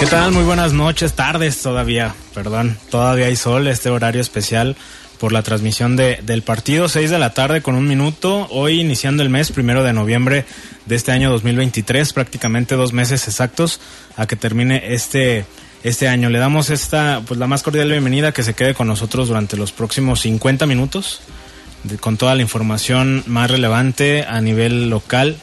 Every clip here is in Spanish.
¿Qué tal? Muy buenas noches, tardes todavía, perdón. Todavía hay sol, este horario especial por la transmisión de, del partido, 6 de la tarde con un minuto. Hoy iniciando el mes, primero de noviembre de este año 2023, prácticamente dos meses exactos a que termine este, este año. Le damos esta, pues la más cordial bienvenida que se quede con nosotros durante los próximos 50 minutos con toda la información más relevante a nivel local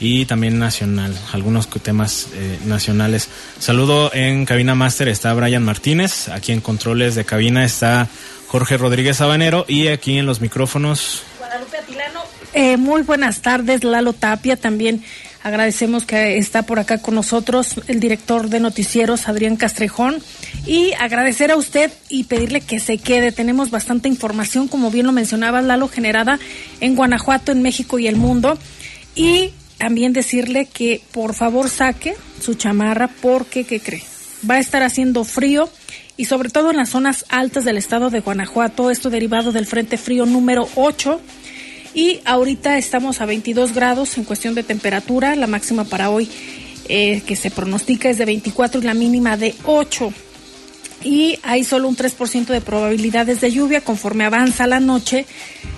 y también nacional, algunos temas eh, nacionales. Saludo en cabina máster está Brian Martínez, aquí en controles de cabina está Jorge Rodríguez Sabanero y aquí en los micrófonos Guadalupe Atilano. Eh, muy buenas tardes, Lalo Tapia. También agradecemos que está por acá con nosotros el director de noticieros, Adrián Castrejón. Y agradecer a usted y pedirle que se quede. Tenemos bastante información, como bien lo mencionaba Lalo, generada en Guanajuato, en México y el mundo. Y también decirle que por favor saque su chamarra porque, ¿qué cree? Va a estar haciendo frío y sobre todo en las zonas altas del estado de Guanajuato, esto derivado del Frente Frío número 8. Y ahorita estamos a 22 grados en cuestión de temperatura, la máxima para hoy eh, que se pronostica es de 24 y la mínima de 8. Y hay solo un 3% de probabilidades de lluvia conforme avanza la noche,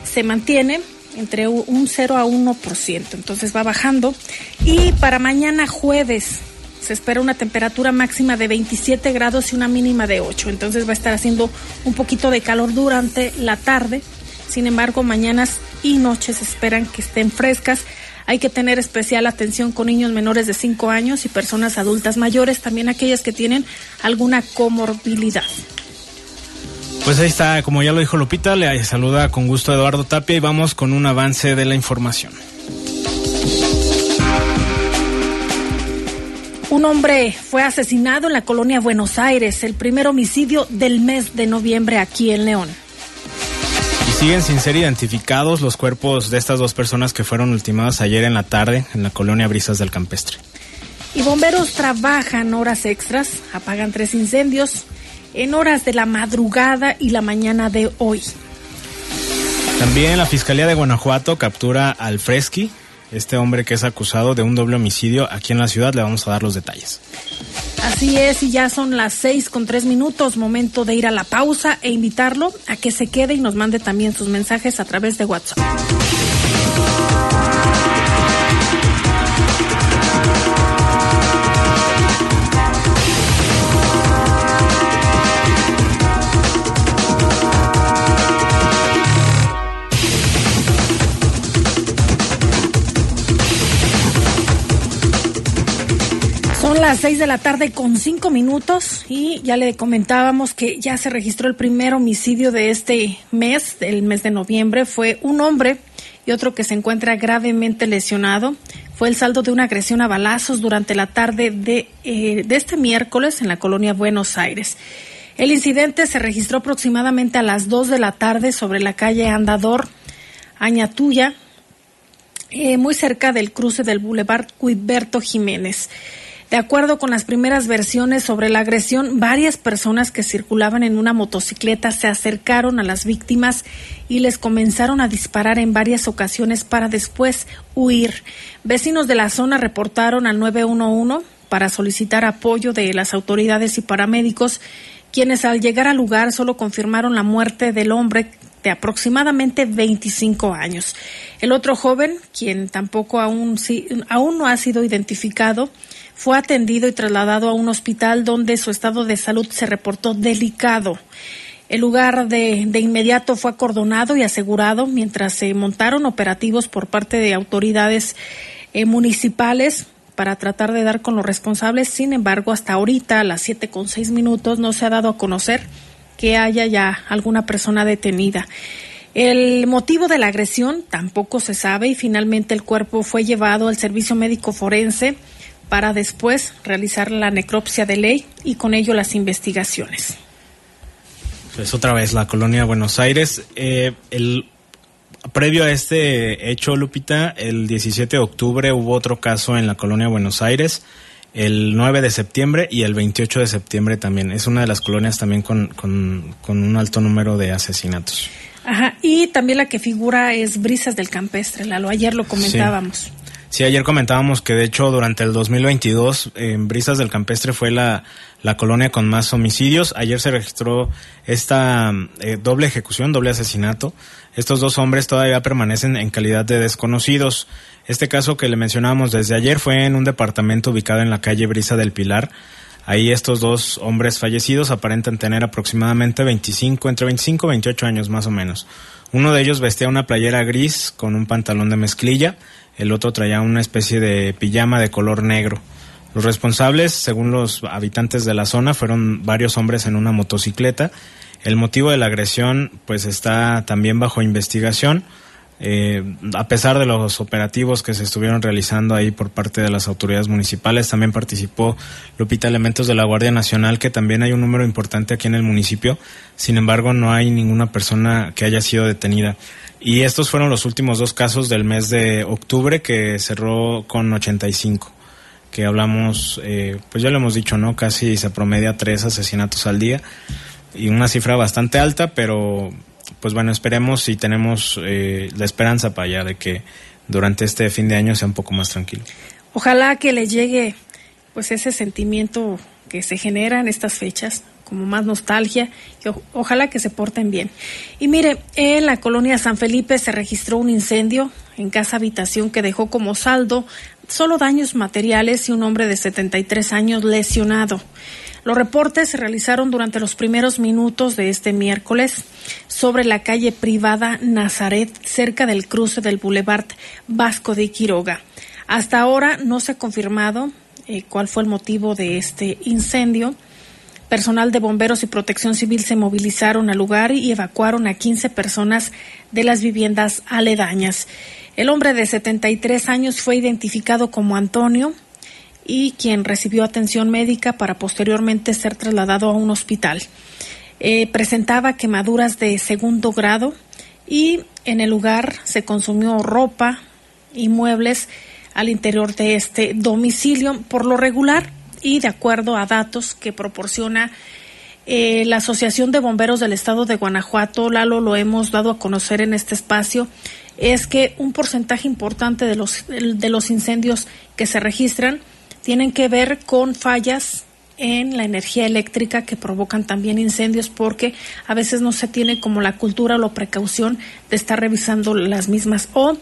se mantiene entre un 0 a 1%, entonces va bajando. Y para mañana jueves se espera una temperatura máxima de 27 grados y una mínima de 8, entonces va a estar haciendo un poquito de calor durante la tarde. Sin embargo, mañanas y noches esperan que estén frescas. Hay que tener especial atención con niños menores de 5 años y personas adultas mayores, también aquellas que tienen alguna comorbilidad. Pues ahí está, como ya lo dijo Lupita, le saluda con gusto Eduardo Tapia y vamos con un avance de la información. Un hombre fue asesinado en la colonia Buenos Aires, el primer homicidio del mes de noviembre aquí en León. Y siguen sin ser identificados los cuerpos de estas dos personas que fueron ultimadas ayer en la tarde en la colonia Brisas del Campestre. Y bomberos trabajan horas extras, apagan tres incendios en horas de la madrugada y la mañana de hoy. También la Fiscalía de Guanajuato captura al Fresqui, este hombre que es acusado de un doble homicidio aquí en la ciudad. Le vamos a dar los detalles. Así es, y ya son las seis con tres minutos, momento de ir a la pausa e invitarlo a que se quede y nos mande también sus mensajes a través de WhatsApp. Son las 6 de la tarde con 5 minutos y ya le comentábamos que ya se registró el primer homicidio de este mes, el mes de noviembre. Fue un hombre y otro que se encuentra gravemente lesionado. Fue el saldo de una agresión a balazos durante la tarde de, eh, de este miércoles en la colonia Buenos Aires. El incidente se registró aproximadamente a las 2 de la tarde sobre la calle Andador, Añatuya, eh, muy cerca del cruce del Boulevard Cuiberto Jiménez. De acuerdo con las primeras versiones sobre la agresión, varias personas que circulaban en una motocicleta se acercaron a las víctimas y les comenzaron a disparar en varias ocasiones para después huir. Vecinos de la zona reportaron al 911 para solicitar apoyo de las autoridades y paramédicos, quienes al llegar al lugar solo confirmaron la muerte del hombre de aproximadamente 25 años. El otro joven, quien tampoco aún, aún no ha sido identificado, fue atendido y trasladado a un hospital donde su estado de salud se reportó delicado. El lugar de, de inmediato fue acordonado y asegurado mientras se montaron operativos por parte de autoridades eh, municipales para tratar de dar con los responsables. Sin embargo, hasta ahorita, a las siete con seis minutos, no se ha dado a conocer que haya ya alguna persona detenida. El motivo de la agresión tampoco se sabe y finalmente el cuerpo fue llevado al servicio médico forense para después realizar la necropsia de ley y con ello las investigaciones. Pues otra vez la colonia Buenos Aires. Eh, el previo a este hecho, Lupita, el 17 de octubre hubo otro caso en la colonia Buenos Aires, el 9 de septiembre y el 28 de septiembre también. Es una de las colonias también con, con, con un alto número de asesinatos. Ajá, y también la que figura es Brisas del Campestre, Lalo, ayer lo comentábamos. Sí. Ayer comentábamos que de hecho durante el 2022 en Brisas del Campestre fue la, la colonia con más homicidios. Ayer se registró esta eh, doble ejecución, doble asesinato. Estos dos hombres todavía permanecen en calidad de desconocidos. Este caso que le mencionábamos desde ayer fue en un departamento ubicado en la calle Brisa del Pilar. Ahí estos dos hombres fallecidos aparentan tener aproximadamente 25, entre 25 y 28 años más o menos. Uno de ellos vestía una playera gris con un pantalón de mezclilla, el otro traía una especie de pijama de color negro. Los responsables, según los habitantes de la zona, fueron varios hombres en una motocicleta. El motivo de la agresión pues está también bajo investigación. Eh, a pesar de los operativos que se estuvieron realizando ahí por parte de las autoridades municipales, también participó Lupita Elementos de la Guardia Nacional, que también hay un número importante aquí en el municipio. Sin embargo, no hay ninguna persona que haya sido detenida. Y estos fueron los últimos dos casos del mes de octubre que cerró con 85 que hablamos, eh, pues ya lo hemos dicho, ¿no? Casi se promedia tres asesinatos al día y una cifra bastante alta, pero pues bueno, esperemos y tenemos eh, la esperanza para allá de que durante este fin de año sea un poco más tranquilo. Ojalá que le llegue pues ese sentimiento que se genera en estas fechas, como más nostalgia, y ojalá que se porten bien. Y mire, en la colonia San Felipe se registró un incendio en casa habitación que dejó como saldo solo daños materiales y un hombre de 73 años lesionado. Los reportes se realizaron durante los primeros minutos de este miércoles sobre la calle privada Nazaret, cerca del cruce del Boulevard Vasco de Quiroga. Hasta ahora no se ha confirmado eh, cuál fue el motivo de este incendio. Personal de bomberos y protección civil se movilizaron al lugar y evacuaron a 15 personas de las viviendas aledañas. El hombre de 73 años fue identificado como Antonio y quien recibió atención médica para posteriormente ser trasladado a un hospital. Eh, presentaba quemaduras de segundo grado y en el lugar se consumió ropa y muebles al interior de este domicilio por lo regular y de acuerdo a datos que proporciona eh, la Asociación de Bomberos del Estado de Guanajuato, Lalo, lo hemos dado a conocer en este espacio, es que un porcentaje importante de los, de los incendios que se registran tienen que ver con fallas en la energía eléctrica que provocan también incendios porque a veces no se tiene como la cultura o la precaución de estar revisando las mismas. O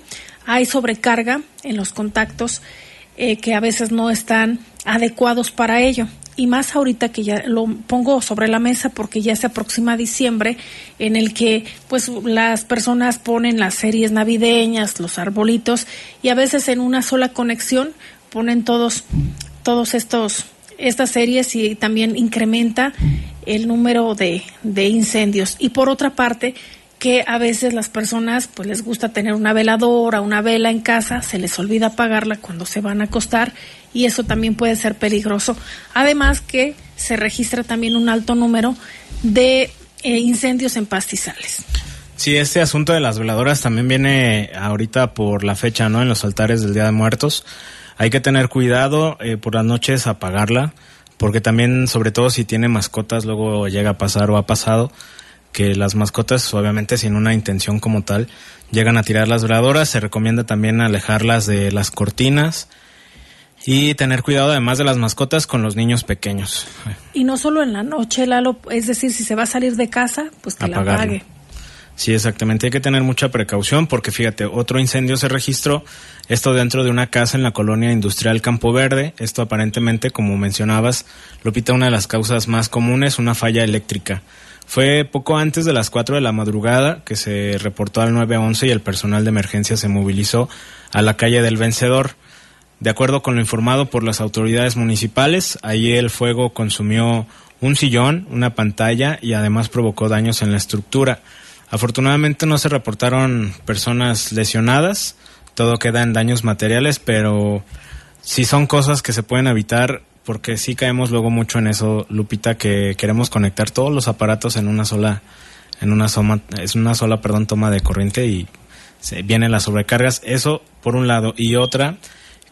hay sobrecarga en los contactos eh, que a veces no están adecuados para ello. Y más ahorita que ya lo pongo sobre la mesa porque ya se aproxima diciembre en el que pues las personas ponen las series navideñas, los arbolitos y a veces en una sola conexión ponen todos todos estos estas series y también incrementa el número de, de incendios. Y por otra parte que a veces las personas pues les gusta tener una veladora, una vela en casa, se les olvida apagarla cuando se van a acostar y eso también puede ser peligroso. Además que se registra también un alto número de eh, incendios en pastizales. Sí, este asunto de las veladoras también viene ahorita por la fecha, ¿no? En los altares del Día de Muertos. Hay que tener cuidado eh, por las noches apagarla, porque también, sobre todo si tiene mascotas, luego llega a pasar o ha pasado que las mascotas, obviamente sin una intención como tal, llegan a tirar las veladoras. Se recomienda también alejarlas de las cortinas y tener cuidado además de las mascotas con los niños pequeños. Y no solo en la noche, Lalo, es decir, si se va a salir de casa, pues que la apague. Sí, exactamente. Hay que tener mucha precaución porque fíjate, otro incendio se registró, esto dentro de una casa en la colonia industrial Campo Verde. Esto aparentemente, como mencionabas, Lupita, una de las causas más comunes, una falla eléctrica. Fue poco antes de las 4 de la madrugada que se reportó al 911 y el personal de emergencia se movilizó a la calle del Vencedor. De acuerdo con lo informado por las autoridades municipales, ahí el fuego consumió un sillón, una pantalla y además provocó daños en la estructura. Afortunadamente no se reportaron personas lesionadas, todo queda en daños materiales, pero si son cosas que se pueden evitar, porque sí caemos luego mucho en eso, Lupita, que queremos conectar todos los aparatos en una sola, en una sola, es una sola, perdón, toma de corriente y se vienen las sobrecargas. Eso por un lado y otra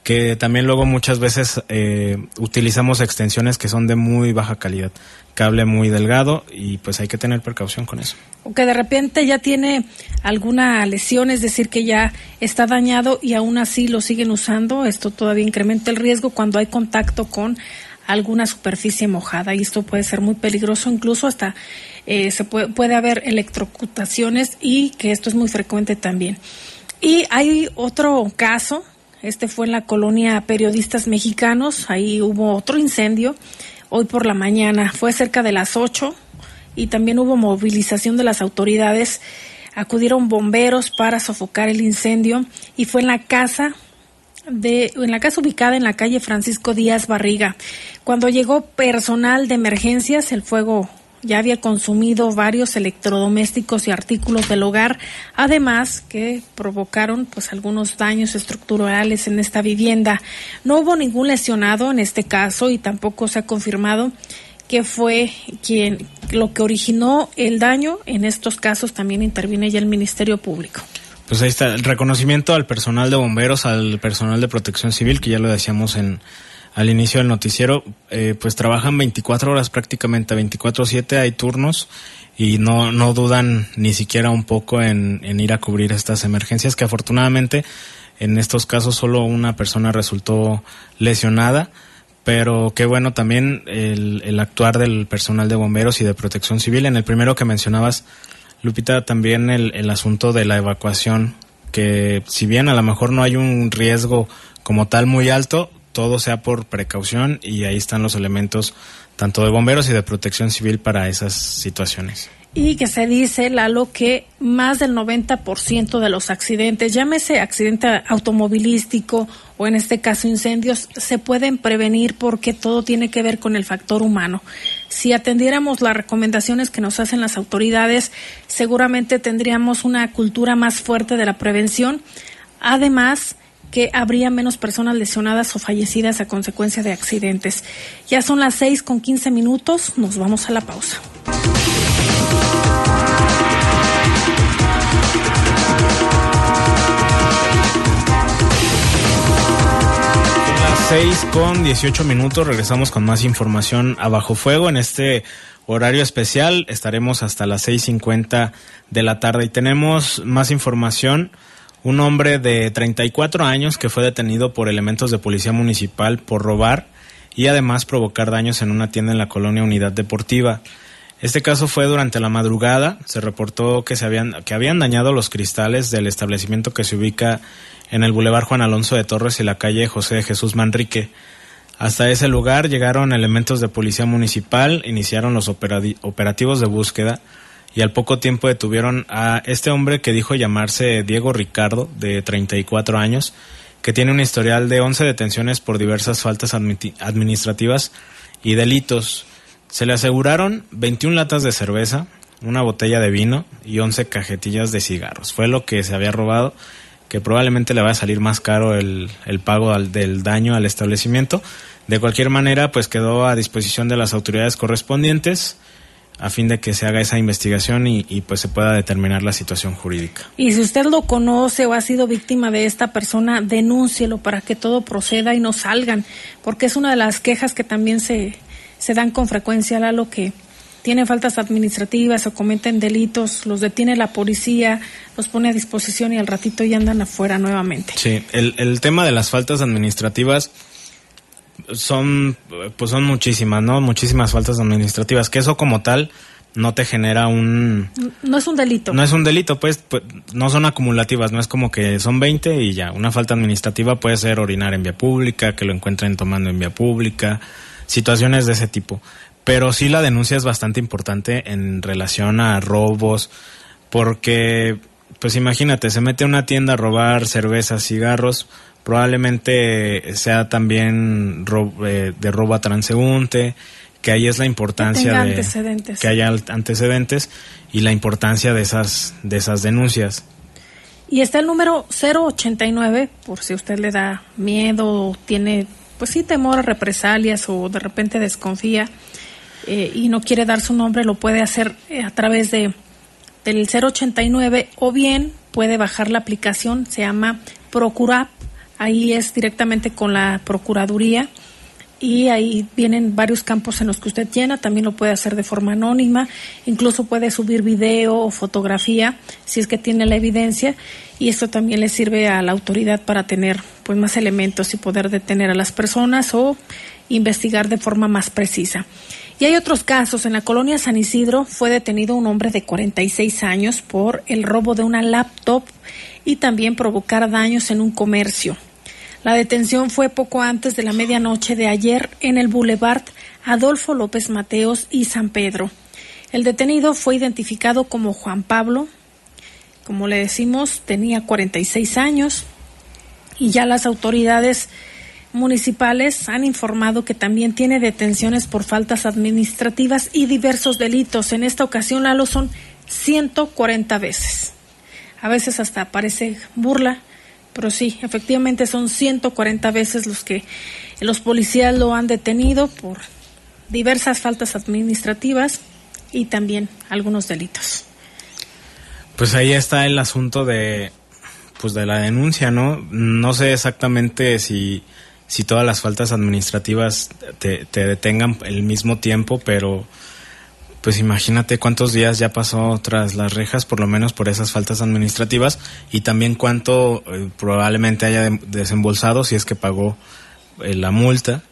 que también luego muchas veces eh, utilizamos extensiones que son de muy baja calidad, cable muy delgado y pues hay que tener precaución con eso. O que de repente ya tiene alguna lesión, es decir, que ya está dañado y aún así lo siguen usando, esto todavía incrementa el riesgo cuando hay contacto con alguna superficie mojada y esto puede ser muy peligroso, incluso hasta eh, se puede, puede haber electrocutaciones y que esto es muy frecuente también. Y hay otro caso este fue en la colonia Periodistas Mexicanos. Ahí hubo otro incendio hoy por la mañana. Fue cerca de las 8 y también hubo movilización de las autoridades. Acudieron bomberos para sofocar el incendio y fue en la casa de, en la casa ubicada en la calle Francisco Díaz Barriga. Cuando llegó personal de emergencias, el fuego ya había consumido varios electrodomésticos y artículos del hogar, además que provocaron pues algunos daños estructurales en esta vivienda. No hubo ningún lesionado en este caso y tampoco se ha confirmado que fue quien lo que originó el daño. En estos casos también interviene ya el Ministerio Público. Pues ahí está el reconocimiento al personal de bomberos, al personal de protección civil, que ya lo decíamos en al inicio del noticiero, eh, pues trabajan 24 horas prácticamente, 24/7 hay turnos y no, no dudan ni siquiera un poco en, en ir a cubrir estas emergencias que afortunadamente en estos casos solo una persona resultó lesionada, pero qué bueno también el, el actuar del personal de bomberos y de protección civil. En el primero que mencionabas, Lupita, también el, el asunto de la evacuación, que si bien a lo mejor no hay un riesgo como tal muy alto, todo sea por precaución y ahí están los elementos tanto de bomberos y de protección civil para esas situaciones. Y que se dice, Lalo, que más del 90% de los accidentes, llámese accidente automovilístico o en este caso incendios, se pueden prevenir porque todo tiene que ver con el factor humano. Si atendiéramos las recomendaciones que nos hacen las autoridades, seguramente tendríamos una cultura más fuerte de la prevención. Además, que habría menos personas lesionadas o fallecidas a consecuencia de accidentes. Ya son las 6 con 15 minutos, nos vamos a la pausa. Las 6 con 18 minutos, regresamos con más información a Bajo Fuego en este horario especial. Estaremos hasta las 6.50 de la tarde y tenemos más información un hombre de 34 años que fue detenido por elementos de policía municipal por robar y además provocar daños en una tienda en la colonia Unidad Deportiva. Este caso fue durante la madrugada. Se reportó que se habían que habían dañado los cristales del establecimiento que se ubica en el Boulevard Juan Alonso de Torres y la calle José Jesús Manrique. Hasta ese lugar llegaron elementos de policía municipal, iniciaron los operativos de búsqueda y al poco tiempo detuvieron a este hombre que dijo llamarse Diego Ricardo, de 34 años, que tiene un historial de 11 detenciones por diversas faltas administrativas y delitos. Se le aseguraron 21 latas de cerveza, una botella de vino y 11 cajetillas de cigarros. Fue lo que se había robado, que probablemente le va a salir más caro el, el pago del daño al establecimiento. De cualquier manera, pues quedó a disposición de las autoridades correspondientes a fin de que se haga esa investigación y, pues se pueda determinar la situación jurídica. Y si usted lo conoce o ha sido víctima de esta persona, denúncielo para que todo proceda y no salgan, porque es una de las quejas que también se, se dan con frecuencia, a lo que tienen faltas administrativas o cometen delitos, los detiene la policía, los pone a disposición y al ratito ya andan afuera nuevamente. Sí, el, el tema de las faltas administrativas son, pues son muchísimas, ¿no? Muchísimas faltas administrativas, que eso como tal no te genera un... No es un delito. No es un delito, pues, pues, no son acumulativas, no es como que son 20 y ya. Una falta administrativa puede ser orinar en vía pública, que lo encuentren tomando en vía pública, situaciones de ese tipo. Pero sí la denuncia es bastante importante en relación a robos, porque, pues imagínate, se mete a una tienda a robar cervezas, cigarros, probablemente sea también eh, de robo a transeúnte, que ahí es la importancia de que haya antecedentes y la importancia de esas de esas denuncias. Y está el número 089, por si usted le da miedo o tiene, pues sí, temor a represalias o de repente desconfía eh, y no quiere dar su nombre, lo puede hacer eh, a través de del 089 o bien puede bajar la aplicación, se llama Procurap, ahí es directamente con la Procuraduría y ahí vienen varios campos en los que usted llena, también lo puede hacer de forma anónima, incluso puede subir video o fotografía si es que tiene la evidencia y esto también le sirve a la autoridad para tener pues más elementos y poder detener a las personas o investigar de forma más precisa. Y hay otros casos. En la colonia San Isidro fue detenido un hombre de 46 años por el robo de una laptop y también provocar daños en un comercio. La detención fue poco antes de la medianoche de ayer en el Boulevard Adolfo López Mateos y San Pedro. El detenido fue identificado como Juan Pablo. Como le decimos, tenía 46 años y ya las autoridades municipales han informado que también tiene detenciones por faltas administrativas y diversos delitos. En esta ocasión, Lalo, son 140 veces. A veces hasta parece burla, pero sí, efectivamente son 140 veces los que los policías lo han detenido por diversas faltas administrativas y también algunos delitos. Pues ahí está el asunto de pues de la denuncia, ¿no? No sé exactamente si si todas las faltas administrativas te, te detengan el mismo tiempo, pero pues imagínate cuántos días ya pasó tras las rejas, por lo menos por esas faltas administrativas, y también cuánto eh, probablemente haya desembolsado si es que pagó eh, la multa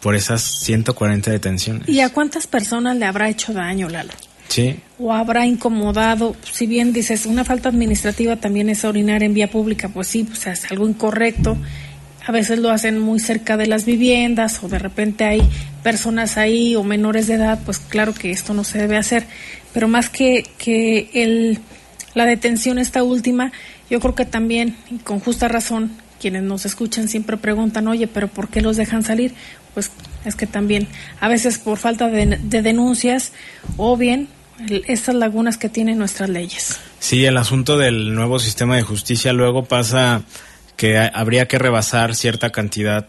por esas 140 detenciones. ¿Y a cuántas personas le habrá hecho daño, Lalo? Sí. O habrá incomodado, si bien dices, una falta administrativa también es orinar en vía pública, pues sí, pues es algo incorrecto a veces lo hacen muy cerca de las viviendas o de repente hay personas ahí o menores de edad, pues claro que esto no se debe hacer. Pero más que, que el, la detención esta última, yo creo que también, y con justa razón, quienes nos escuchan siempre preguntan, oye, pero ¿por qué los dejan salir? Pues es que también a veces por falta de, de denuncias o bien estas lagunas que tienen nuestras leyes. Sí, el asunto del nuevo sistema de justicia luego pasa que habría que rebasar cierta cantidad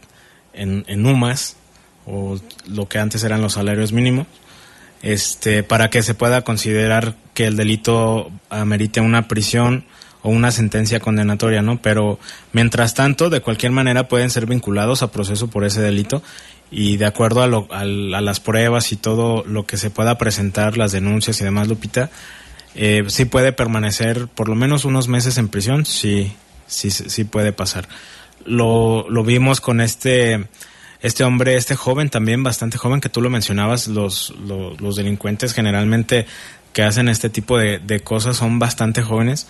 en, en UMAS o lo que antes eran los salarios mínimos este para que se pueda considerar que el delito amerite una prisión o una sentencia condenatoria, ¿no? Pero mientras tanto, de cualquier manera pueden ser vinculados a proceso por ese delito y de acuerdo a, lo, a, las pruebas y todo lo que se pueda presentar, las denuncias y demás, Lupita, eh, sí puede permanecer por lo menos unos meses en prisión, sí, sí, sí puede pasar. Lo, lo vimos con este, este hombre, este joven también, bastante joven, que tú lo mencionabas, los, los, los delincuentes generalmente que hacen este tipo de, de, cosas son bastante jóvenes,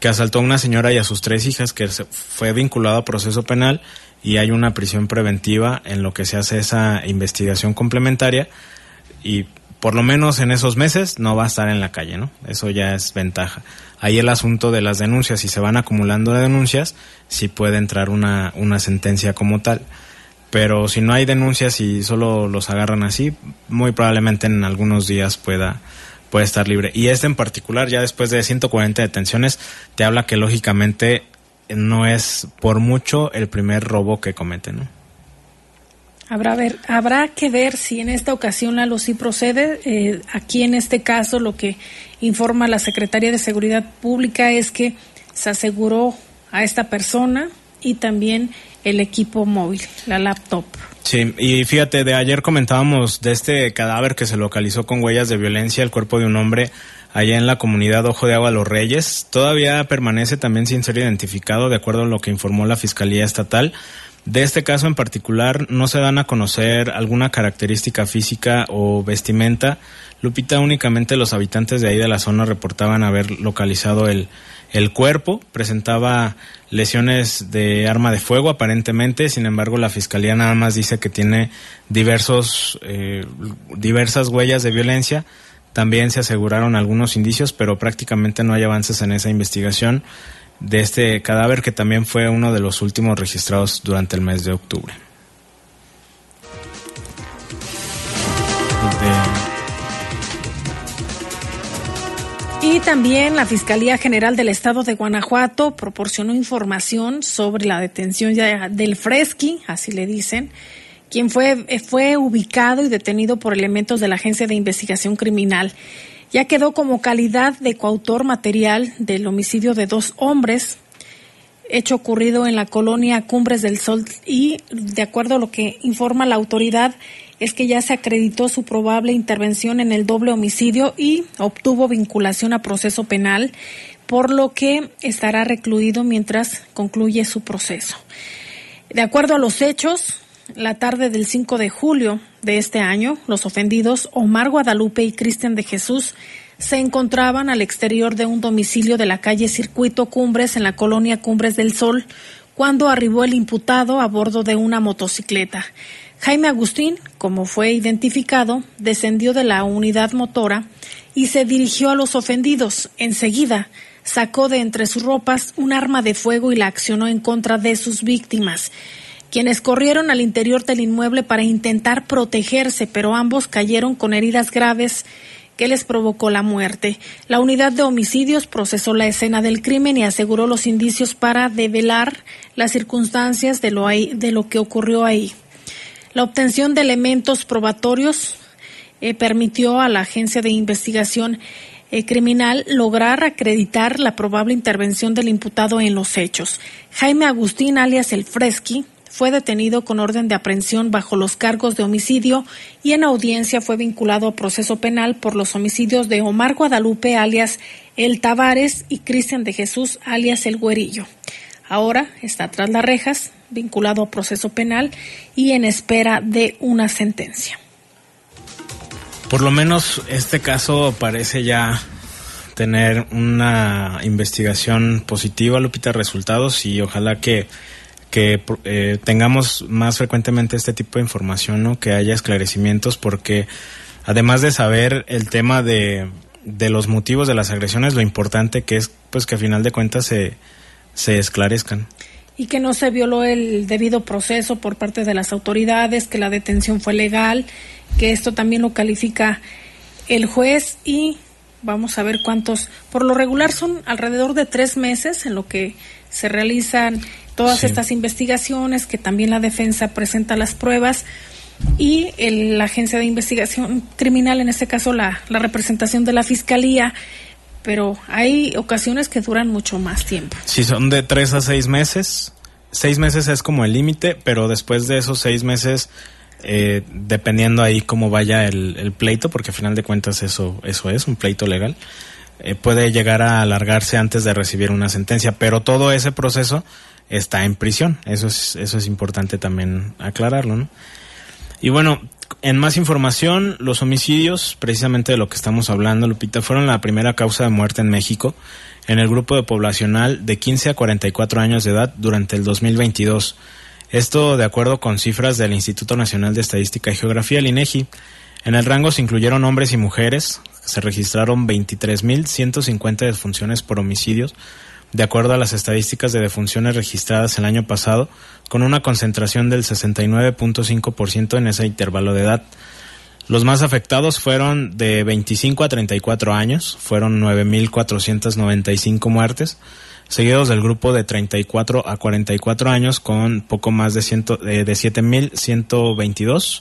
que asaltó a una señora y a sus tres hijas, que fue vinculado a proceso penal y hay una prisión preventiva en lo que se hace esa investigación complementaria y por lo menos en esos meses no va a estar en la calle, ¿no? Eso ya es ventaja. Ahí el asunto de las denuncias, si se van acumulando denuncias, sí puede entrar una, una sentencia como tal. Pero si no hay denuncias y solo los agarran así, muy probablemente en algunos días pueda, puede estar libre. Y este en particular, ya después de 140 detenciones, te habla que lógicamente no es por mucho el primer robo que comete, ¿no? Habrá, ver, habrá que ver si en esta ocasión la sí procede. Eh, aquí en este caso lo que informa la Secretaría de Seguridad Pública es que se aseguró a esta persona y también el equipo móvil, la laptop. Sí, y fíjate, de ayer comentábamos de este cadáver que se localizó con huellas de violencia, el cuerpo de un hombre allá en la comunidad Ojo de Agua Los Reyes. Todavía permanece también sin ser identificado, de acuerdo a lo que informó la Fiscalía Estatal. De este caso en particular no se dan a conocer alguna característica física o vestimenta. Lupita, únicamente los habitantes de ahí de la zona reportaban haber localizado el, el cuerpo, presentaba lesiones de arma de fuego aparentemente, sin embargo la fiscalía nada más dice que tiene diversos, eh, diversas huellas de violencia. También se aseguraron algunos indicios, pero prácticamente no hay avances en esa investigación de este cadáver que también fue uno de los últimos registrados durante el mes de octubre. Y también la Fiscalía General del Estado de Guanajuato proporcionó información sobre la detención del Fresqui, así le dicen, quien fue, fue ubicado y detenido por elementos de la Agencia de Investigación Criminal. Ya quedó como calidad de coautor material del homicidio de dos hombres, hecho ocurrido en la colonia Cumbres del Sol y, de acuerdo a lo que informa la autoridad, es que ya se acreditó su probable intervención en el doble homicidio y obtuvo vinculación a proceso penal, por lo que estará recluido mientras concluye su proceso. De acuerdo a los hechos, la tarde del 5 de julio de este año, los ofendidos Omar Guadalupe y Cristian de Jesús se encontraban al exterior de un domicilio de la calle Circuito Cumbres en la colonia Cumbres del Sol cuando arribó el imputado a bordo de una motocicleta. Jaime Agustín, como fue identificado, descendió de la unidad motora y se dirigió a los ofendidos. Enseguida, sacó de entre sus ropas un arma de fuego y la accionó en contra de sus víctimas, quienes corrieron al interior del inmueble para intentar protegerse, pero ambos cayeron con heridas graves que les provocó la muerte. La unidad de homicidios procesó la escena del crimen y aseguró los indicios para develar las circunstancias de lo, de lo que ocurrió ahí. La obtención de elementos probatorios eh, permitió a la Agencia de Investigación eh, Criminal lograr acreditar la probable intervención del imputado en los hechos. Jaime Agustín, alias El Fresqui, fue detenido con orden de aprehensión bajo los cargos de homicidio y en audiencia fue vinculado a proceso penal por los homicidios de Omar Guadalupe, alias El Tavares, y Cristian de Jesús, alias El Güerillo. Ahora está tras las rejas, vinculado a proceso penal y en espera de una sentencia. Por lo menos este caso parece ya tener una investigación positiva, Lupita, resultados y ojalá que, que eh, tengamos más frecuentemente este tipo de información, ¿no? que haya esclarecimientos, porque además de saber el tema de, de los motivos de las agresiones, lo importante que es pues que a final de cuentas se, se esclarezcan y que no se violó el debido proceso por parte de las autoridades, que la detención fue legal, que esto también lo califica el juez y vamos a ver cuántos, por lo regular son alrededor de tres meses en lo que se realizan todas estas investigaciones, que también la defensa presenta las pruebas y la agencia de investigación criminal, en este caso la, la representación de la fiscalía, pero hay ocasiones que duran mucho más tiempo. Si son de tres a seis meses, seis meses es como el límite, pero después de esos seis meses, eh, dependiendo ahí cómo vaya el, pleito, porque al final de cuentas eso, eso es un pleito legal, eh, puede llegar a alargarse antes de recibir una sentencia, pero todo ese proceso está en prisión. Eso es, eso es importante también aclararlo. Y bueno, en más información, los homicidios, precisamente de lo que estamos hablando, Lupita, fueron la primera causa de muerte en México en el grupo de poblacional de 15 a 44 años de edad durante el 2022. Esto de acuerdo con cifras del Instituto Nacional de Estadística y Geografía, el INEGI. En el rango se incluyeron hombres y mujeres. Se registraron 23.150 defunciones por homicidios, de acuerdo a las estadísticas de defunciones registradas el año pasado, con una concentración del 69.5% en ese intervalo de edad. Los más afectados fueron de 25 a 34 años, fueron 9.495 muertes, seguidos del grupo de 34 a 44 años con poco más de, ciento, de 7.122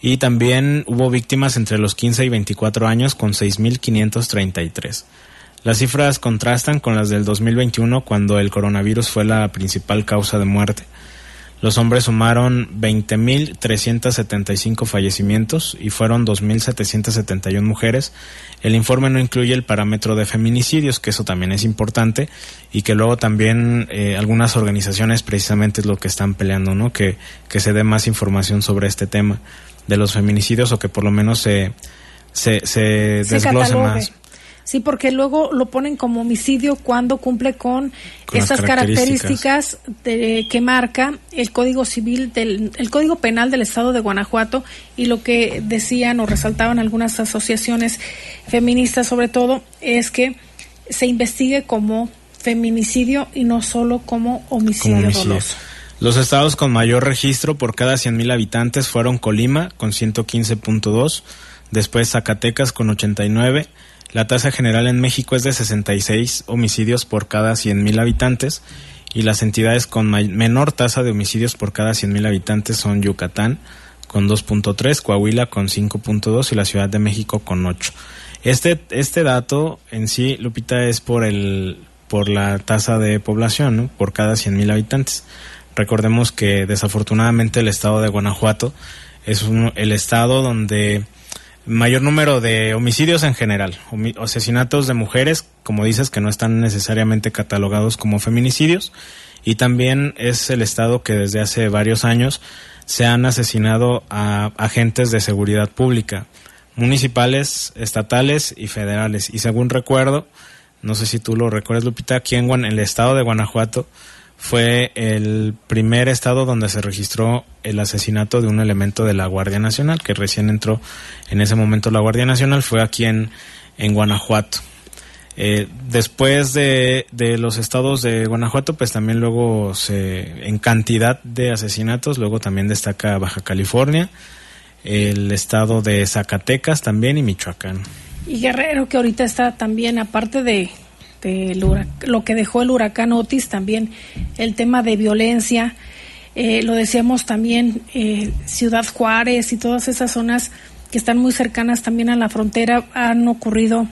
y también hubo víctimas entre los 15 y 24 años con 6.533. Las cifras contrastan con las del 2021 cuando el coronavirus fue la principal causa de muerte. Los hombres sumaron 20.375 fallecimientos y fueron 2.771 mujeres. El informe no incluye el parámetro de feminicidios, que eso también es importante, y que luego también eh, algunas organizaciones precisamente es lo que están peleando, ¿no? Que, que se dé más información sobre este tema de los feminicidios o que por lo menos se, se, se desglose más. Sí, porque luego lo ponen como homicidio cuando cumple con, estas características, que marca el Código Civil del el Código Penal del Estado de Guanajuato y lo que decían o resaltaban algunas asociaciones feministas sobre todo es que se investigue como feminicidio y no solo como homicidio, doloso. Los estados con mayor registro por cada 100.000 habitantes fueron Colima con 115.2, después Zacatecas con 89, La tasa general en México es de 66 homicidios por cada 100.000 habitantes y las entidades con menor tasa de homicidios por cada 100.000 habitantes son Yucatán con 2.3, Coahuila con 5.2 y la Ciudad de México con 8. Este, este dato en sí, Lupita, es por, el, por la tasa de población, por cada 100.000 habitantes. Recordemos que desafortunadamente el estado de Guanajuato es el estado donde mayor número de homicidios en general, asesinatos de mujeres, como dices, que no están necesariamente catalogados como feminicidios, y también es el estado que desde hace varios años se han asesinado a agentes de seguridad pública, municipales, estatales y federales. Y según recuerdo, no sé si tú lo recuerdas, Lupita, aquí en el estado de Guanajuato fue el primer estado donde se registró el asesinato de un elemento de la Guardia Nacional, que recién entró en ese momento la Guardia Nacional, fue aquí en, en Guanajuato. Eh, después de, de, los estados de Guanajuato, pues también luego se, en cantidad de asesinatos, luego también destaca Baja California, el estado de Zacatecas también y Michoacán. Y Guerrero, que ahorita está también, aparte de, de lo que dejó el huracán Otis, también el tema de violencia, eh, lo decíamos también, eh, Ciudad Juárez y todas esas zonas que están muy cercanas también a la frontera han ocurrido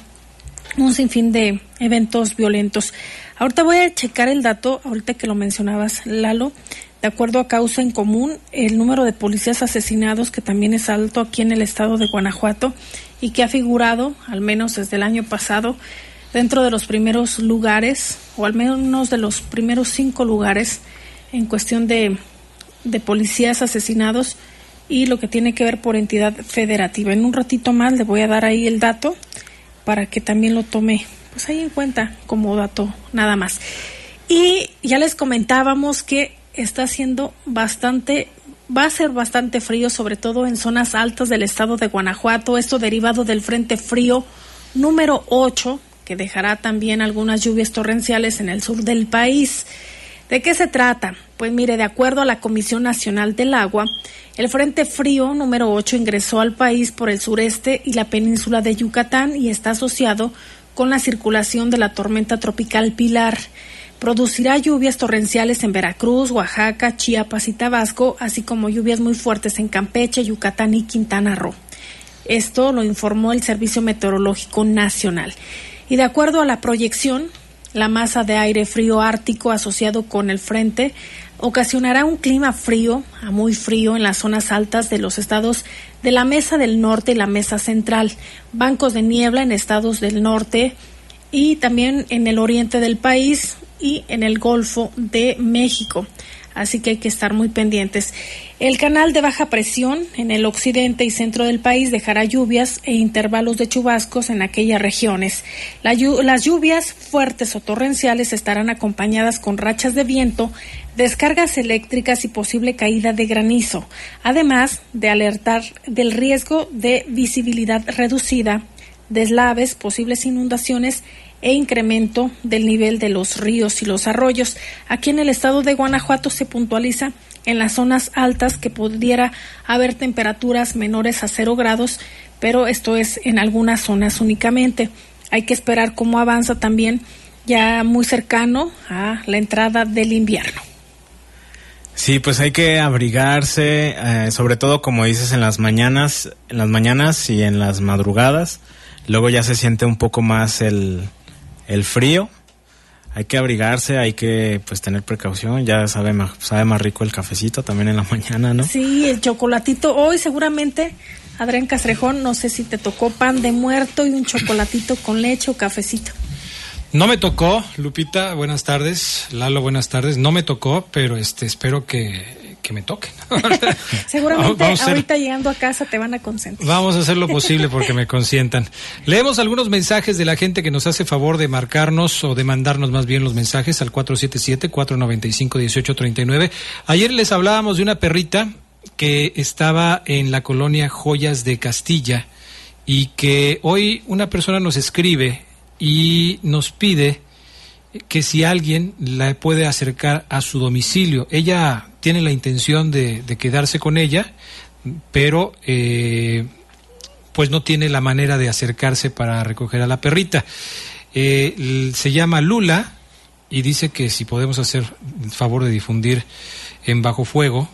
un sinfín de eventos violentos. Ahorita voy a checar el dato, ahorita que lo mencionabas, Lalo. De acuerdo a causa en común, el número de policías asesinados, que también es alto aquí en el estado de Guanajuato y que ha figurado, al menos desde el año pasado, dentro de los primeros lugares, o al menos de los primeros cinco lugares en cuestión de, de policías asesinados y lo que tiene que ver por entidad federativa. En un ratito más le voy a dar ahí el dato para que también lo tome pues ahí en cuenta como dato nada más. Y ya les comentábamos que está siendo bastante va a ser bastante frío, sobre todo en zonas altas del estado de Guanajuato, esto derivado del Frente Frío número 8, que dejará también algunas lluvias torrenciales en el sur del país. ¿De qué se trata? Pues mire, de acuerdo a la Comisión Nacional del Agua, el Frente Frío número 8 ingresó al país por el sureste y la península de Yucatán y está asociado con la circulación de la tormenta tropical Pilar. Producirá lluvias torrenciales en Veracruz, Oaxaca, Chiapas y Tabasco, así como lluvias muy fuertes en Campeche, Yucatán y Quintana Roo. Esto lo informó el Servicio Meteorológico Nacional. Y de acuerdo a la proyección, la masa de aire frío ártico asociado con el frente ocasionará un clima frío a muy frío en las zonas altas de los estados de la Mesa del Norte y la Mesa Central, bancos de niebla en estados del norte y también en el oriente del país y en el Golfo de México así que hay que estar muy pendientes. El canal de baja presión en el occidente y centro del país dejará lluvias e intervalos de chubascos en aquellas regiones. las lluvias fuertes o torrenciales estarán acompañadas con rachas de viento, descargas eléctricas y posible caída de granizo, además de alertar del riesgo de visibilidad reducida, deslaves, posibles inundaciones e incremento del nivel de los ríos y los arroyos. Aquí en el estado de Guanajuato se puntualiza en las zonas altas que pudiera haber temperaturas menores a cero grados, pero esto es en algunas zonas únicamente. Hay que esperar cómo avanza también ya muy cercano a la entrada del invierno. Sí, pues hay que abrigarse, eh, sobre todo como dices en las mañanas, en las mañanas y en las madrugadas. Luego ya se siente un poco más el, el frío, hay que abrigarse, hay que pues tener precaución, ya sabe más, sabe más rico el cafecito también en la mañana, ¿no? Sí, el chocolatito, hoy seguramente, Adrián Castrejón, no sé si te tocó pan de muerto y un chocolatito con leche o cafecito. No me tocó, Lupita, buenas tardes, Lalo, buenas tardes, no me tocó, pero este espero que que me toquen. Seguramente ahorita llegando a casa te van a consentir. Vamos a hacer lo posible porque me consientan. Leemos algunos mensajes de la gente que nos hace favor de marcarnos o de mandarnos más bien los mensajes al 477-495-1839. Ayer les hablábamos de una perrita que estaba en la colonia Joyas de Castilla y que hoy una persona nos escribe y nos pide que si alguien la puede acercar a su domicilio. Ella tiene la intención de, quedarse con ella, pero eh, pues no tiene la manera de acercarse para recoger a la perrita. Eh, se llama Lula y dice que si podemos hacer el favor de difundir en bajo fuego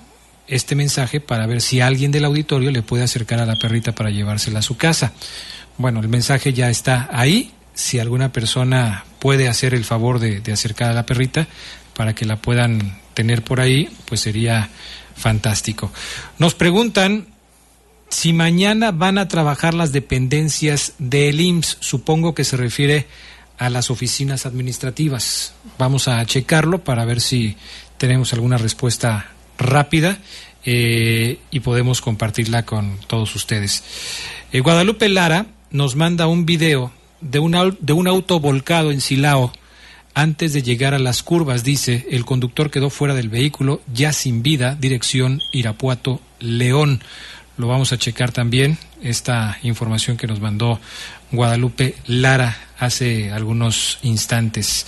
este mensaje para ver si alguien del auditorio le puede acercar a la perrita para llevársela a su casa. Bueno, el mensaje ya está ahí. Si alguna persona puede hacer el favor de, de acercar a la perrita para que la puedan tener por ahí, pues sería fantástico. Nos preguntan si mañana van a trabajar las dependencias del IMSS. Supongo que se refiere a las oficinas administrativas. Vamos a checarlo para ver si tenemos alguna respuesta rápida eh, y podemos compartirla con todos ustedes. Eh, Guadalupe Lara nos manda un video de un, de un auto volcado en Silao. Antes de llegar a las curvas, dice, el conductor quedó fuera del vehículo, ya sin vida, dirección Irapuato, León. Lo vamos a checar también, esta información que nos mandó Guadalupe Lara hace algunos instantes.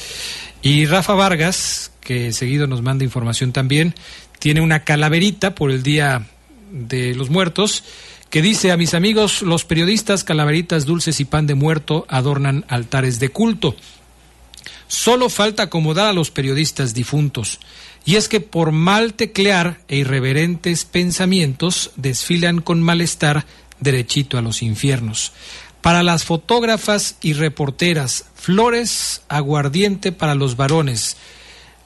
Y Rafa Vargas, que seguido nos manda información también, tiene una calaverita por el Día de los Muertos que dice a mis amigos, los periodistas, calaveritas dulces y pan de muerto adornan altares de culto. Solo falta acomodar a los periodistas difuntos. Y es que por mal teclear e irreverentes pensamientos desfilan con malestar derechito a los infiernos. Para las fotógrafas y reporteras, flores, aguardiente para los varones,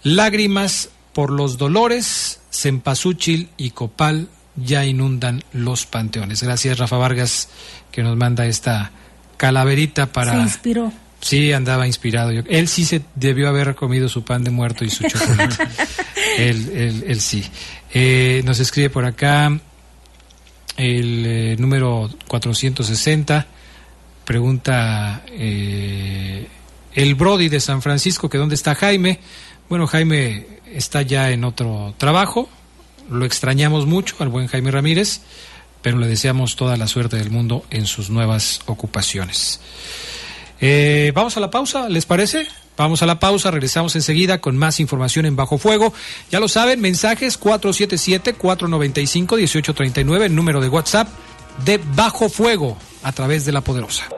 lágrimas por los dolores, cempasúchil y copal ya inundan los panteones. Gracias Rafa Vargas que nos manda esta calaverita para... Se inspiró. Sí, andaba inspirado. Él sí se debió haber comido su pan de muerto y su chocolate. él, él, sí. Eh, nos escribe por acá el eh, número 460. Pregunta eh, el Brody de San Francisco que dónde está Jaime. Bueno, Jaime está ya en otro trabajo. Lo extrañamos mucho al buen Jaime Ramírez, pero le deseamos toda la suerte del mundo en sus nuevas ocupaciones. Eh, vamos a la pausa, ¿les parece? Vamos a la pausa, regresamos enseguida con más información en Bajo Fuego. Ya lo saben, mensajes 477-495-1839, número de WhatsApp de Bajo Fuego a través de la Poderosa.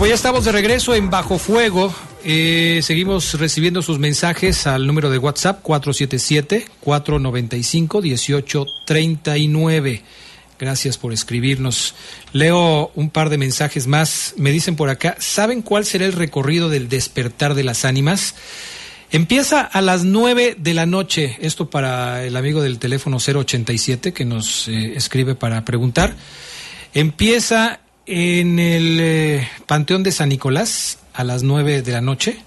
Pues ya estamos de regreso en Bajo Fuego. Eh, seguimos recibiendo sus mensajes al número de WhatsApp 477-495-1839. Gracias por escribirnos. Leo un par de mensajes más. Me dicen por acá, ¿saben cuál será el recorrido del despertar de las ánimas? Empieza a las 9 de la noche. Esto para el amigo del teléfono 087 que nos eh, escribe para preguntar. Empieza en el eh, Panteón de San Nicolás a las 9 de la noche.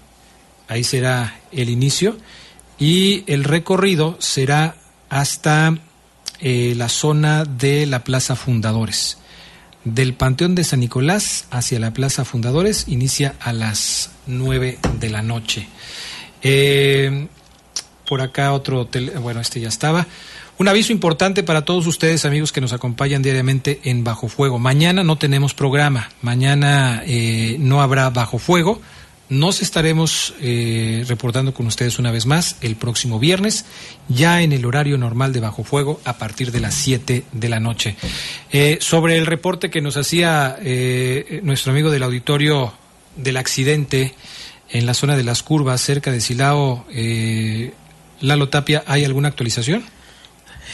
Ahí será el inicio. Y el recorrido será hasta eh, la zona de la Plaza Fundadores. Del Panteón de San Nicolás hacia la Plaza Fundadores inicia a las 9 de la noche. Eh, por acá otro, bueno, este ya estaba. Un aviso importante para todos ustedes, amigos que nos acompañan diariamente en Bajo Fuego. Mañana no tenemos programa, mañana eh, no habrá Bajo Fuego. Nos estaremos eh, reportando con ustedes una vez más el próximo viernes, ya en el horario normal de Bajo Fuego, a partir de las 7 de la noche. Eh, sobre el reporte que nos hacía nuestro amigo del auditorio del accidente en la zona de las curvas, cerca de Silao, Lalo Tapia, ¿hay alguna actualización?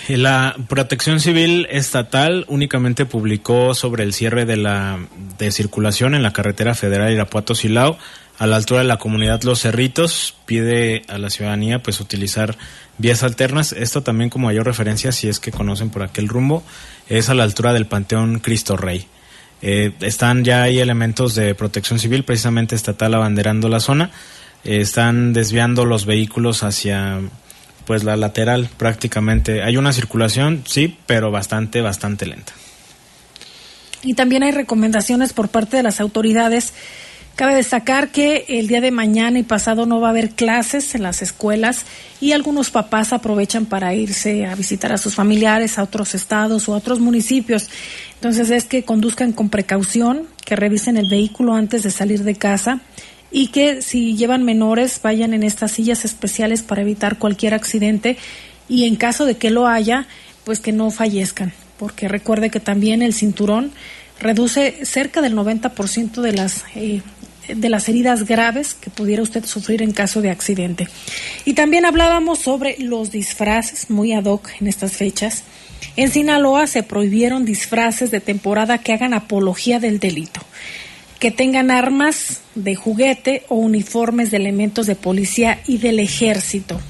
La Protección Civil Estatal únicamente publicó sobre el cierre de la de circulación en la carretera federal Irapuato-Silao a la altura de la comunidad Los Cerritos. Pide a la ciudadanía pues utilizar vías alternas. Esto también como mayor referencia, si es que conocen por aquel rumbo, es a la altura del Panteón Cristo Rey. Eh, están ya hay elementos de protección civil, precisamente estatal, abanderando la zona. Eh, están desviando los vehículos hacia pues la lateral prácticamente. Hay una circulación, sí, pero bastante, bastante lenta. Y también hay recomendaciones por parte de las autoridades Cabe destacar que el día de mañana y pasado no va a haber clases en las escuelas y algunos papás aprovechan para irse a visitar a sus familiares a otros estados o a otros municipios. Entonces es que conduzcan con precaución, que revisen el vehículo antes de salir de casa y que si llevan menores vayan en estas sillas especiales para evitar cualquier accidente y en caso de que lo haya, pues que no fallezcan, porque recuerde que también el cinturón reduce cerca del 90% de las eh, de las heridas graves que pudiera usted sufrir en caso de accidente. Y también hablábamos sobre los disfraces, muy ad hoc en estas fechas. En Sinaloa se prohibieron disfraces de temporada que hagan apología del delito, que tengan armas de juguete o uniformes de elementos de policía y del ejército.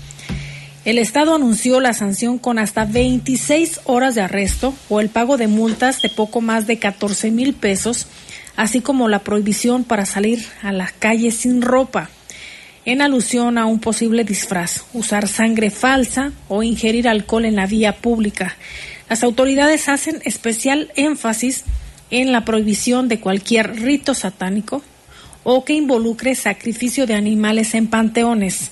El Estado anunció la sanción con hasta 26 horas de arresto o el pago de multas de poco más de 14 mil pesos, así como la prohibición para salir a las calles sin ropa, en alusión a un posible disfraz, usar sangre falsa o ingerir alcohol en la vía pública. Las autoridades hacen especial énfasis la prohibición de cualquier rito satánico o que involucre sacrificio de animales en panteones.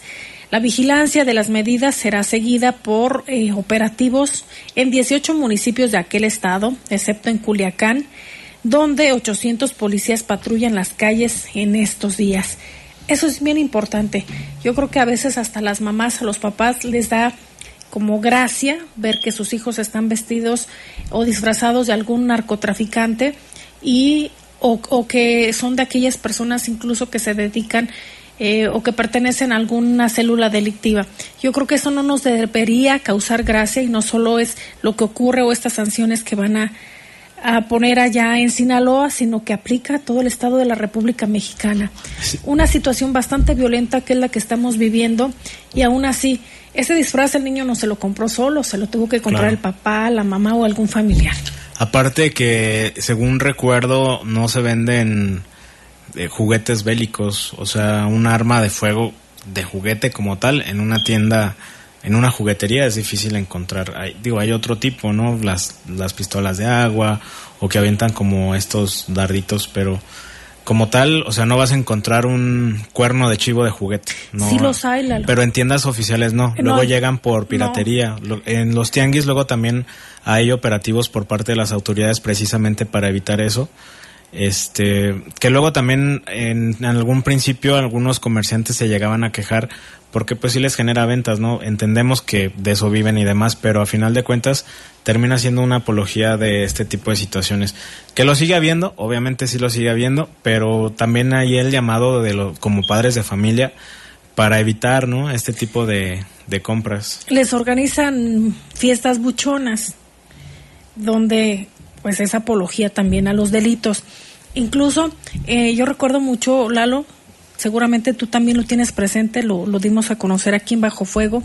La vigilancia de las medidas será seguida por eh, operativos en 18 municipios de aquel estado, excepto en Culiacán, donde 800 policías patrullan las calles en estos días. Eso es bien importante. Yo creo que a veces hasta las mamás, a los papás les da como gracia ver que sus hijos están vestidos o disfrazados de algún narcotraficante y o, que son de aquellas personas incluso que se dedican eh, o que pertenecen a alguna célula delictiva. Yo creo que eso no nos debería causar gracia y no solo es lo que ocurre o estas sanciones que van a, a poner allá en Sinaloa, sino que aplica a todo el estado de la República Mexicana. Una situación bastante violenta que es la que estamos viviendo y aún así, ese disfraz el niño no se lo compró solo, se lo tuvo que comprar el papá, la mamá o algún familiar. Aparte que, según recuerdo, no se venden juguetes bélicos, o sea, un arma de fuego de juguete como tal en una tienda, en una juguetería es difícil encontrar. Hay, digo, hay otro tipo, ¿no? Las, las pistolas de agua o que avientan como estos darditos, pero como tal, o sea, no vas a encontrar un cuerno de chivo de juguete. No, sí los hay, Pero en tiendas oficiales no. Luego llegan por piratería. En los tianguis luego también hay operativos por parte de las autoridades precisamente para evitar eso este que luego también en, algún principio algunos comerciantes se llegaban a quejar porque pues sí les genera ventas, ¿no? Entendemos que de eso viven y demás, pero a final de cuentas termina siendo una apología de este tipo de situaciones. Que lo sigue habiendo, obviamente sí lo sigue habiendo, pero también hay el llamado de lo, como padres de familia para evitar, ¿no? Este tipo de, de compras. Les organizan fiestas buchonas donde pues es apología también a los delitos. Incluso eh, yo recuerdo mucho, Lalo, seguramente tú también lo tienes presente, lo, dimos a conocer aquí en Bajo Fuego,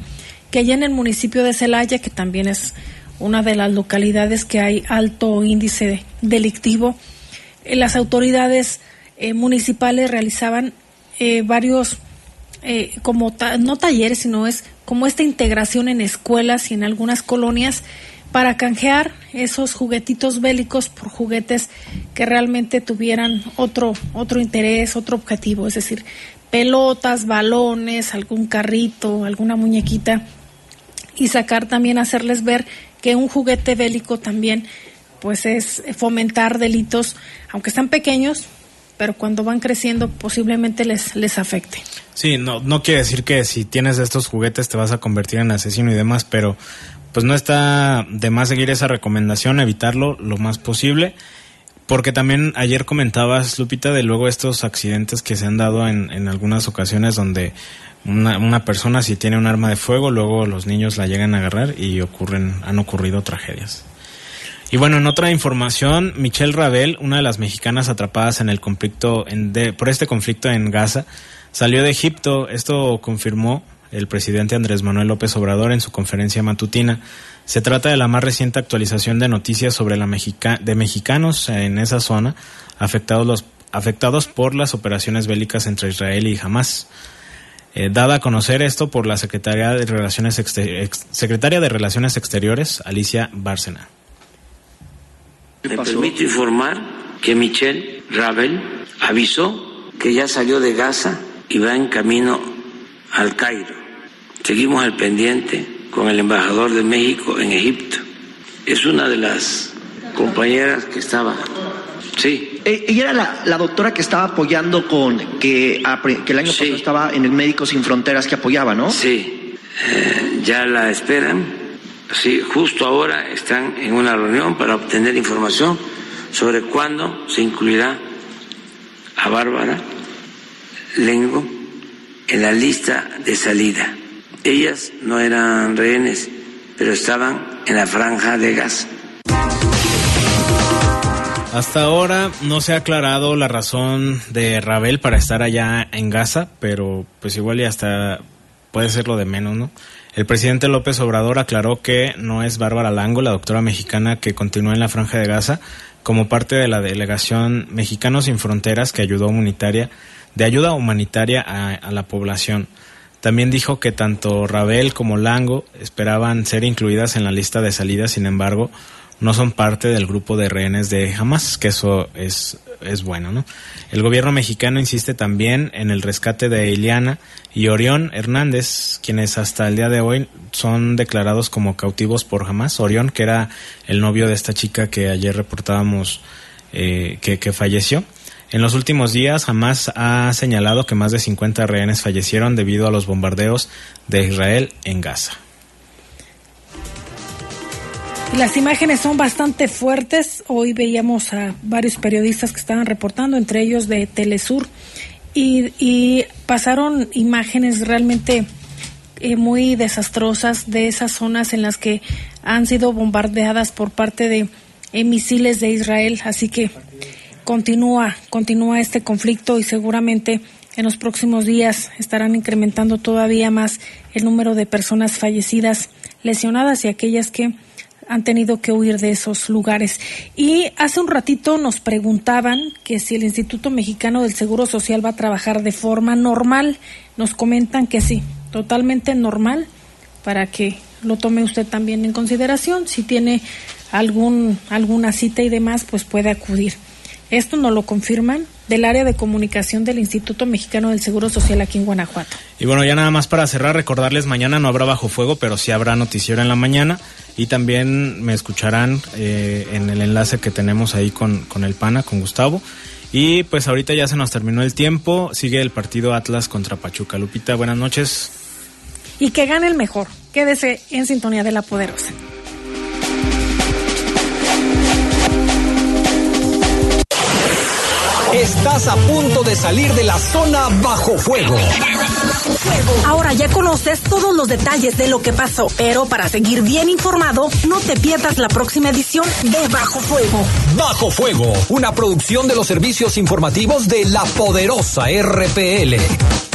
que allá en el municipio de Celaya, que también es una de las localidades que hay alto índice delictivo, eh, las autoridades eh, municipales realizaban varios, como no talleres, sino es como esta integración en escuelas y en algunas colonias para canjear esos juguetitos bélicos por juguetes que realmente tuvieran otro, otro interés, otro objetivo, es decir, pelotas, balones, algún carrito, alguna muñequita, y sacar también, hacerles ver que un juguete bélico también pues es fomentar delitos, aunque están pequeños, pero cuando van creciendo posiblemente les, les afecte. Sí, no, no quiere decir que si tienes estos juguetes te vas a convertir en asesino y demás, pero pues no está de más seguir esa recomendación, evitarlo lo más posible. Porque también ayer comentabas, Lupita, de luego estos accidentes que se han dado en, en algunas ocasiones donde una, una, persona si tiene un arma de fuego, luego los niños la llegan a agarrar y ocurren, han ocurrido tragedias. Y bueno, en otra información, Michelle Rabel, una de las mexicanas atrapadas en el conflicto, en por este conflicto en Gaza, salió de Egipto. Esto confirmó el presidente Andrés Manuel López Obrador en su conferencia matutina. Se trata de la más reciente actualización de noticias sobre la Mexica de mexicanos en esa zona afectados, los, afectados por las operaciones bélicas entre Israel y Hamas. Eh, dada a conocer esto por la Secretaria de Relaciones, Secretaria de Relaciones Exteriores, Alicia Bárcena. Me permito informar que Michelle Ravel avisó que ya salió de Gaza y va en camino al Cairo. Seguimos al pendiente con el embajador de México en Egipto. Es una de las compañeras que estaba. Sí. Eh, ella era la, doctora que estaba apoyando con que, que el año pasado estaba en el Médicos Sin Fronteras que apoyaba, ¿no? Sí. Eh, ya la esperan. Sí, justo ahora están en una reunión para obtener información sobre cuándo se incluirá a Bárbara Lengo en la lista de salida. Ellas no eran rehenes, pero estaban en la franja de gas. Hasta ahora no se ha aclarado la razón de Rabel para estar allá en Gaza, pero pues igual ya hasta puede ser lo de menos, ¿no? El presidente López Obrador aclaró que no es Bárbara Lango, la doctora mexicana que continúa en la franja de Gaza, como parte de la delegación Mexicanos sin Fronteras que ayudó humanitaria, de ayuda humanitaria a la población. También dijo que tanto Rabel como Lango esperaban ser incluidas en la lista de salidas, sin embargo, no son parte del grupo de rehenes de Hamas, que eso es, es bueno, ¿no? El gobierno mexicano insiste también en el rescate de Iliana y Orión Hernández, quienes hasta el día de hoy son declarados como cautivos por Hamas. Orión, que era el novio de esta chica que ayer reportábamos eh, que, que falleció. En los últimos días, Hamas ha señalado que más de 50 rehenes fallecieron debido a los bombardeos de Israel en Gaza. Las imágenes son bastante fuertes. Hoy veíamos a varios periodistas que estaban reportando, entre ellos de Telesur, y, pasaron imágenes realmente eh, muy desastrosas de esas zonas en las que han sido bombardeadas por parte de eh, misiles de Israel. Así que continúa, continúa este conflicto y seguramente en los próximos días estarán incrementando todavía más el número de personas fallecidas, lesionadas y aquellas que han tenido que huir de esos lugares. Y hace un ratito nos preguntaban que si el Instituto Mexicano del Seguro Social va a trabajar de forma normal. Nos comentan que sí, totalmente normal, para que lo tome usted también en consideración. Si tiene algún, alguna cita y demás, pues puede acudir. Esto nos lo confirman del área de comunicación del Instituto Mexicano del Seguro Social aquí en Guanajuato. Y bueno, ya nada más para cerrar, recordarles, mañana no habrá bajo fuego, pero sí habrá noticiero en la mañana y también me escucharán eh, en el enlace que tenemos ahí con, con el PANA, con Gustavo. Y pues ahorita ya se nos terminó el tiempo, sigue el partido Atlas contra Pachuca. Lupita, buenas noches. Y que gane el mejor. Quédese en sintonía de la poderosa. Estás a punto de salir de la zona bajo fuego. Ahora ya conoces todos los detalles de lo que pasó, pero para seguir bien informado, no te pierdas la próxima edición de Bajo Fuego. Bajo Fuego, una producción de los servicios informativos de la poderosa RPL.